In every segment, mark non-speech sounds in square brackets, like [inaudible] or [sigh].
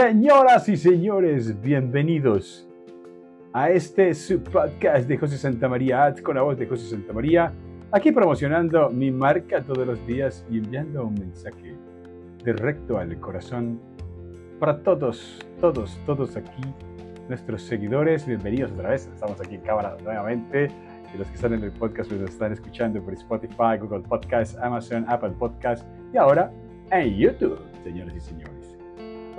Señoras y señores, bienvenidos a este subpodcast de José Santa María Ads con la voz de José Santa María, aquí promocionando mi marca todos los días y enviando un mensaje directo al corazón para todos, todos, todos aquí, nuestros seguidores. Bienvenidos otra vez, estamos aquí en cámara nuevamente. Y los que están en el podcast pues, nos están escuchando por Spotify, Google Podcast, Amazon, Apple Podcast y ahora en YouTube, señores y señores.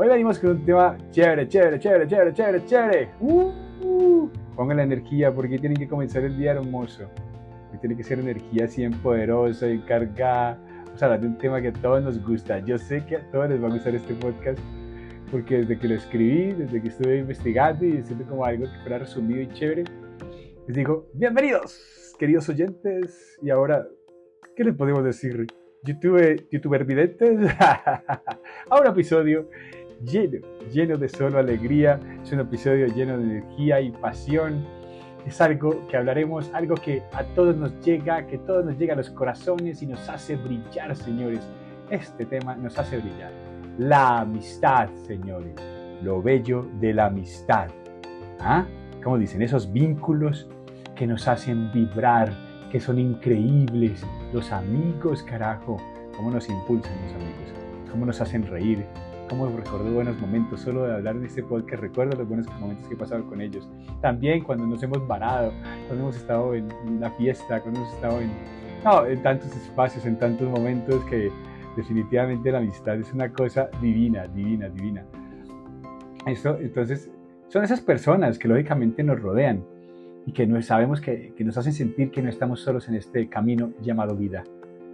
Hoy venimos con un tema chévere, chévere, chévere, chévere, chévere, chévere. Uh, pongan la energía porque tienen que comenzar el día hermoso. tiene que ser energía así poderosa, encargada. Vamos a hablar de un tema que a todos nos gusta. Yo sé que a todos les va a gustar este podcast porque desde que lo escribí, desde que estuve investigando y diciendo como algo que fuera resumido y chévere, les digo, bienvenidos, queridos oyentes. Y ahora, ¿qué les podemos decir? YouTube, youtuber videntes, [laughs] a un episodio lleno, lleno de solo alegría. Es un episodio lleno de energía y pasión. Es algo que hablaremos, algo que a todos nos llega, que a todos nos llega a los corazones y nos hace brillar, señores. Este tema nos hace brillar. La amistad, señores. Lo bello de la amistad. ¿Ah? Como dicen, esos vínculos que nos hacen vibrar, que son increíbles. Los amigos, carajo. Cómo nos impulsan los amigos. Cómo nos hacen reír cómo recuerdo buenos momentos. Solo de hablar en este podcast recuerdo los buenos momentos que he pasado con ellos. También cuando nos hemos varado, cuando hemos estado en la fiesta, cuando hemos estado en, no, en tantos espacios, en tantos momentos que definitivamente la amistad es una cosa divina, divina, divina. Esto, entonces, son esas personas que lógicamente nos rodean y que no, sabemos que, que nos hacen sentir que no estamos solos en este camino llamado vida.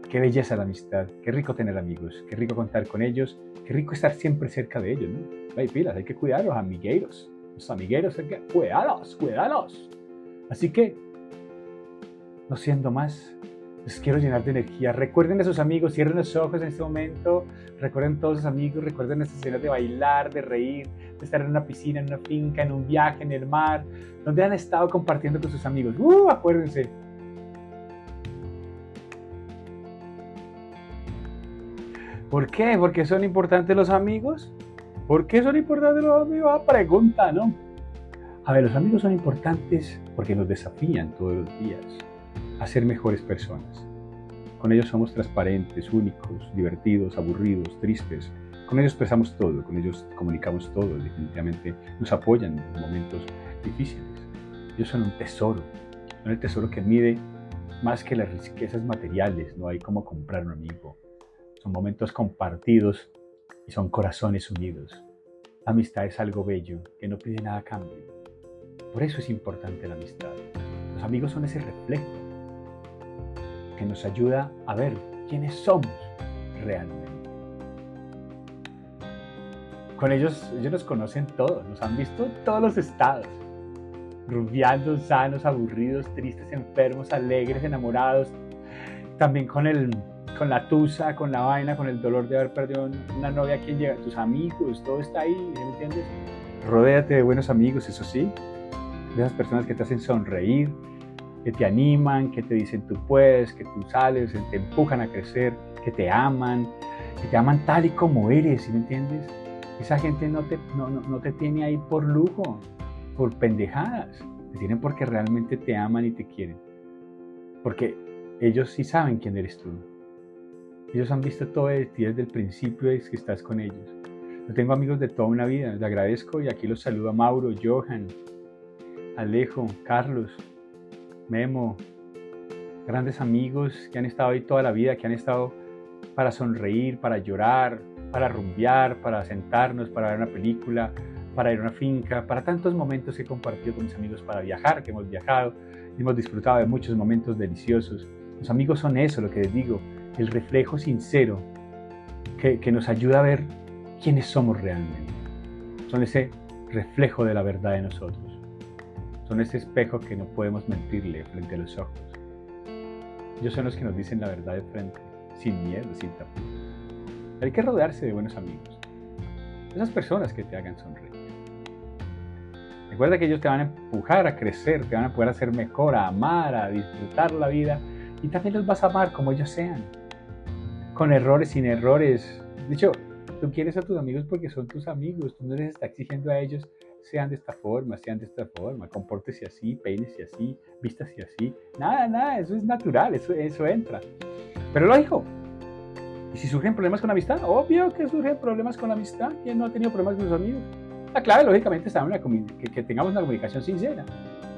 Qué belleza la amistad, qué rico tener amigos, qué rico contar con ellos, qué rico estar siempre cerca de ellos, ¿no? Hay pilas, hay que cuidar los amigueros, los amigueros hay que cuidarlos, cuidarlos. Así que, no siendo más, les quiero llenar de energía. Recuerden a sus amigos, cierren los ojos en este momento, recuerden a todos sus amigos, recuerden esas escenas de bailar, de reír, de estar en una piscina, en una finca, en un viaje, en el mar, donde han estado compartiendo con sus amigos. ¡Uh! Acuérdense, ¿Por qué? ¿Porque son importantes los amigos? ¿Por qué son importantes los amigos? Ah, pregunta, ¿no? A ver, los amigos son importantes porque nos desafían todos los días a ser mejores personas. Con ellos somos transparentes, únicos, divertidos, aburridos, tristes. Con ellos expresamos todo, con ellos comunicamos todo, definitivamente nos apoyan en momentos difíciles. Ellos son un tesoro, son el tesoro que mide más que las riquezas materiales, no hay como comprar un amigo, son momentos compartidos y son corazones unidos. La amistad es algo bello que no pide nada a cambio. Por eso es importante la amistad. Los amigos son ese reflejo que nos ayuda a ver quiénes somos realmente. Con ellos, ellos nos conocen todos, nos han visto todos los estados. Rubiando, sanos, aburridos, tristes, enfermos, alegres, enamorados. También con el con la tusa, con la vaina, con el dolor de haber perdido una novia, quien llega? Tus amigos, todo está ahí, ¿me entiendes? Rodéate de buenos amigos, eso sí, de esas personas que te hacen sonreír, que te animan, que te dicen tú puedes, que tú sales, te empujan a crecer, que te aman, que te aman tal y como eres, ¿me entiendes? Esa gente no te, no, no te tiene ahí por lujo, por pendejadas, te tienen porque realmente te aman y te quieren. Porque ellos sí saben quién eres tú. Ellos han visto todo de ti desde el principio es que estás con ellos. Yo tengo amigos de toda una vida, les agradezco y aquí los saludo a Mauro, Johan, Alejo, Carlos, Memo, grandes amigos que han estado ahí toda la vida, que han estado para sonreír, para llorar, para rumbear, para sentarnos, para ver una película, para ir a una finca, para tantos momentos que he compartido con mis amigos, para viajar, que hemos viajado, y hemos disfrutado de muchos momentos deliciosos. Los amigos son eso, lo que les digo, el reflejo sincero que, nos ayuda a ver quiénes somos realmente. Son ese reflejo de la verdad de nosotros. Son ese espejo que no podemos mentirle frente a los ojos. Ellos son los que nos dicen la verdad de frente, sin miedo, sin tapujos. Hay que rodearse de buenos amigos. Esas personas que te hagan sonreír. Recuerda que ellos te van a empujar a crecer, te van a poder hacer mejor, a amar, a disfrutar la vida y también los vas a amar como ellos sean con errores, sin errores. De hecho, Tú quieres a tus amigos porque son tus amigos. Tú no les estás exigiendo a ellos sean de esta forma, sean de esta forma, compórtese así, peínese así, vístase así. Nada, nada, eso es natural, eso, eso entra. Pero lógico. ¿Y si surgen problemas con la amistad? Obvio que surgen problemas con la amistad. ¿Quién no ha tenido problemas con sus amigos? La clave, lógicamente, está en que, que tengamos una comunicación sincera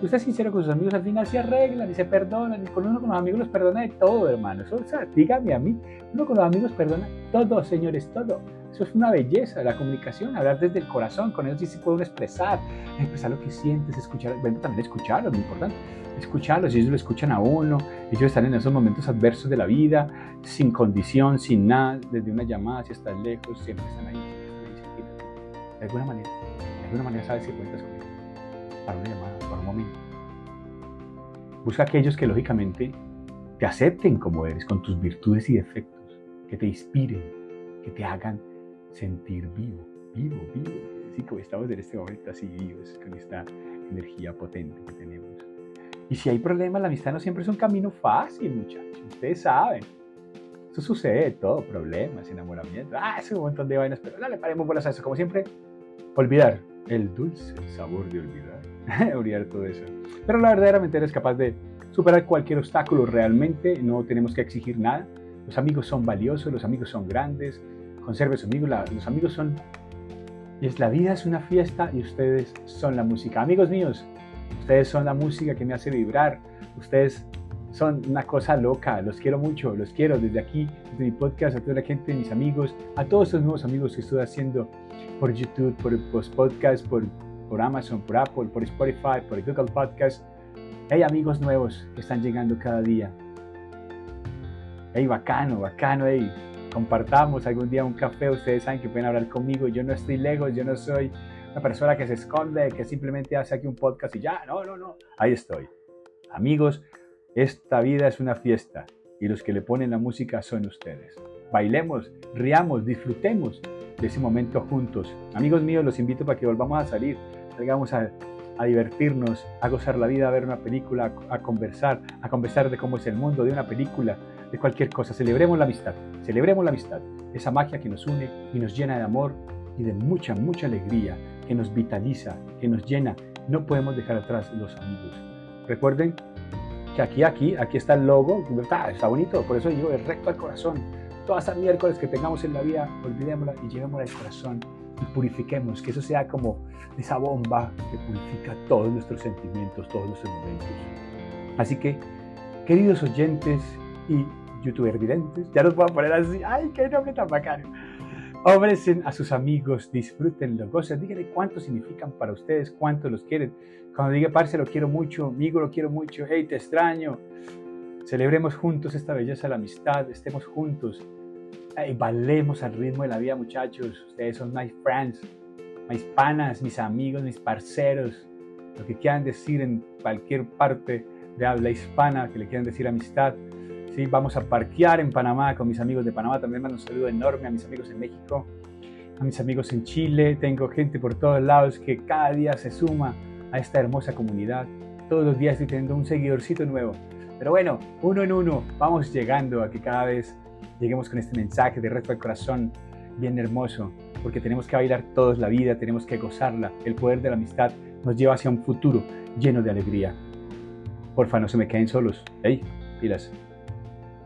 usted es sincero con sus amigos, al final se arreglan y se perdonan. Y con uno con los amigos los perdona de todo, hermano. Eso, o sea, dígame a mí, uno con los amigos perdona todo, señores, todo. Eso es una belleza, la comunicación, hablar desde el corazón. Con ellos sí se puede expresar, expresar lo que sientes, escuchar, bueno, también escucharlos, muy importante. Escucharlos, ellos lo escuchan a uno, ellos están en esos momentos adversos de la vida, sin condición, sin nada, desde una llamada, si estás lejos, siempre están ahí, siempre están ahí, De alguna manera, de alguna manera sabes que cuentas con ellos para una llamada, para un momento. Busca aquellos que lógicamente te acepten como eres, con tus virtudes y defectos, que te inspiren, que te hagan sentir vivo, vivo, vivo. Así como estamos en este momento, así vivos, con esta energía potente que tenemos. Y si hay problemas, la amistad no siempre es un camino fácil, muchachos. Ustedes saben. Eso sucede, todo, problemas, enamoramiento. Ah, es un montón de vainas, pero dale, paremos bolas a eso. Como siempre, olvidar el dulce sabor de olvidar. [laughs] olvidar todo eso. Pero la verdaderamente eres capaz de superar cualquier obstáculo realmente, no tenemos que exigir nada. Los amigos son valiosos, los amigos son grandes, conserve sus amigos, los amigos son... Es, la vida es una fiesta y ustedes son la música. Amigos míos, ustedes son la música que me hace vibrar, ustedes son una cosa loca, los quiero mucho, los quiero desde aquí, desde mi podcast, a toda la gente, mis amigos, a todos estos nuevos amigos que estoy haciendo por YouTube, por los podcasts, por por Amazon, por Apple, por Spotify, por Google Podcast. Hay amigos nuevos que están llegando cada día. Hey, bacano, bacano, hey. Compartamos algún día un café. Ustedes saben que pueden hablar conmigo. Yo no estoy lejos, yo no soy una persona que se esconde, que simplemente hace aquí un podcast y ya. No, no, no. Ahí estoy. Amigos, esta vida es una fiesta y los que le ponen la música son ustedes. Bailemos, riamos, disfrutemos de ese momento juntos. Amigos míos, los invito para que volvamos a salir, salgamos a, divertirnos, a gozar la vida, a ver una película, a, conversar, a conversar de cómo es el mundo, de una película, de cualquier cosa. Celebremos la amistad, celebremos la amistad, esa magia que nos une y nos llena de amor y de mucha, mucha alegría, que nos vitaliza, que nos llena. No podemos dejar atrás los amigos. Recuerden que aquí, aquí, aquí está el logo, está bonito, por eso digo, es recto al corazón todas esas miércoles que tengamos en la vida, olvidémosla y llevémosla al corazón y purifiquemos, que eso sea como esa bomba que purifica todos nuestros sentimientos, todos nuestros momentos. Así que, queridos oyentes y youtuber videntes, ya los voy a poner así, ¡ay, qué nombre tan bacano! Ofrecen a sus amigos, disfrútenlo, gocen, díganle cuánto significan para ustedes, cuánto los quieren. Cuando diga, parce, lo quiero mucho, amigo, lo quiero mucho, hey, te extraño. Celebremos juntos esta belleza de la amistad, estemos juntos, y valemos al ritmo de la vida, muchachos. Ustedes son my friends, mis panas, mis amigos, mis parceros. Lo que quieran decir en cualquier parte de habla hispana, que le quieran decir amistad. Sí, vamos a parquear en Panamá con mis amigos de Panamá. También mando un saludo enorme a mis amigos en México, a mis amigos en Chile. Tengo gente por todos lados que cada día se suma a esta hermosa comunidad. Todos los días estoy teniendo un seguidorcito nuevo. Pero bueno, uno en uno, vamos llegando a que cada vez lleguemos con este mensaje de reto al corazón bien hermoso, porque tenemos que bailar todos la vida, tenemos que gozarla. El poder de la amistad nos lleva hacia un futuro lleno de alegría. Porfa, no se me queden solos. Hey, pilas,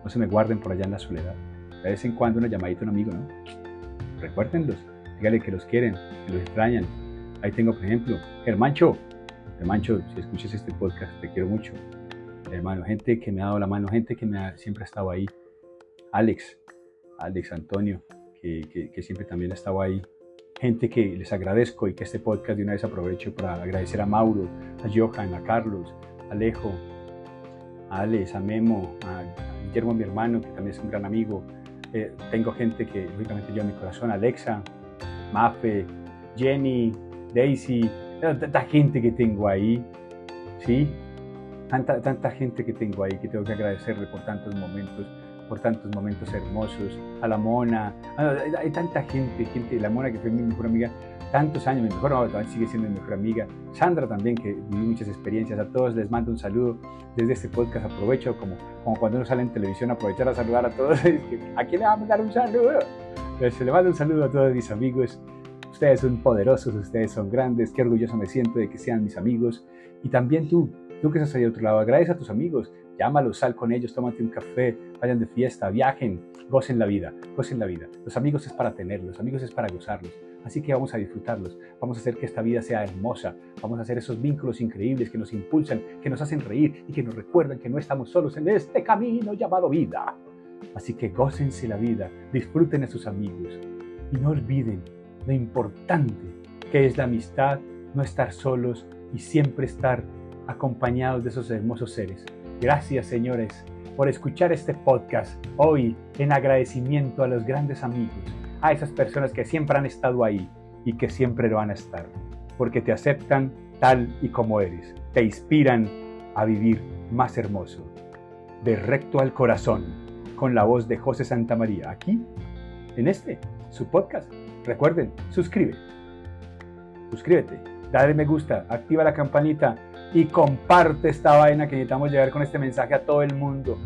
no se me guarden por allá en la soledad. De vez en cuando una llamadita a un amigo, ¿no? Recuérdenlos, díganle que los quieren, que los extrañan. Ahí tengo, por ejemplo, Germancho. Germancho, si escuchas este podcast, te quiero mucho. Hermano, gente que me ha dado la mano, gente que me ha, siempre ha estado ahí Alex, Alex Antonio, que, siempre también ha estado ahí. Gente que les agradezco y que este podcast de una vez aprovecho para agradecer a Mauro, a Johan, a Carlos, a Alejo, a Alex, a Memo, a Guillermo, mi hermano, que también es un gran amigo. Eh, tengo gente que lógicamente en mi corazón, Alexa, Mafe, Jenny, Daisy, tanta gente que tengo ahí, ¿sí? Tanta, tanta gente que tengo ahí que tengo que agradecerle por tantos momentos por tantos momentos hermosos, a la Mona, hay, tanta gente, gente, la Mona que fue mi mejor amiga, tantos años, mi mejor amiga, sigue siendo mi mejor amiga, Sandra también, que viví muchas experiencias, a todos les mando un saludo desde este podcast, aprovecho como, como cuando uno sale en televisión, aprovechar a saludar a todos, [laughs] ¿a quién le vamos a dar un saludo? Les le mando un saludo a todos mis amigos. Ustedes son poderosos, ustedes son grandes. Qué orgulloso me siento de que sean mis amigos. Y también tú, tú que estás ahí de otro lado, agradece a tus amigos. Llámalos, sal con ellos, tómate un café, vayan de fiesta, viajen, gocen la vida, gocen la vida. Los amigos es para tenerlos, los amigos es para gozarlos. Así que vamos a disfrutarlos, vamos a hacer que esta vida sea hermosa, vamos a hacer esos vínculos increíbles que nos impulsan, que nos hacen reír y que nos recuerdan que no estamos solos en este camino llamado vida. Así que gócense la vida, disfruten a sus amigos y no olviden lo importante que es la amistad, no estar solos y siempre estar acompañados de esos hermosos seres. Gracias, señores, por escuchar este podcast hoy en agradecimiento a los grandes amigos, a esas personas que siempre han estado ahí y que siempre lo van a estar, porque te aceptan tal y como eres, te inspiran a vivir más hermoso, de recto al corazón, con la voz de José Santa María, aquí, en este, su podcast. Recuerden, suscribe, suscríbete, dale me gusta, activa la campanita y comparte esta vaina que necesitamos llegar con este mensaje a todo el mundo,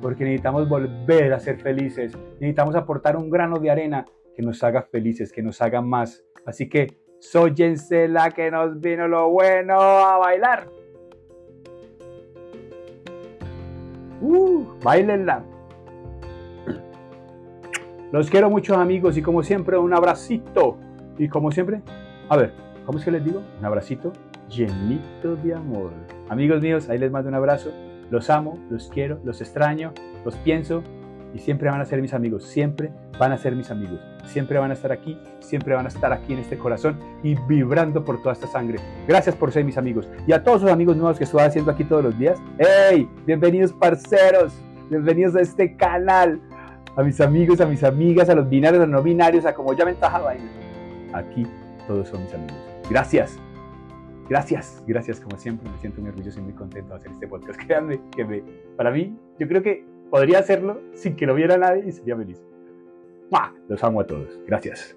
porque necesitamos volver a ser felices, necesitamos aportar un grano de arena que nos haga felices, que nos haga más. Así que sóyense la que nos vino lo bueno a bailar. Uh, bailenla. Los quiero mucho amigos y como siempre un abracito. Y como siempre, a ver, ¿cómo es que les digo? Un abracito llenito de amor. Amigos míos, ahí les mando un abrazo. Los amo, los quiero, los extraño, los pienso y siempre van a ser mis amigos, siempre van a ser mis amigos, siempre van a estar aquí, siempre van a estar aquí en este corazón y vibrando por toda esta sangre. Gracias por ser mis amigos y a todos los amigos nuevos que estoy haciendo aquí todos los días. ¡Hey! Bienvenidos parceros, bienvenidos a este canal, a mis amigos, a mis amigas, a los binarios, a los no binarios, a como ya me ahí. Aquí todos son mis amigos. Gracias. Gracias, gracias como siempre, me siento muy orgulloso y muy contento de hacer este podcast. [laughs] Créanme que me, para mí, yo creo que podría hacerlo sin que lo viera nadie y sería feliz. Los amo a todos. Gracias.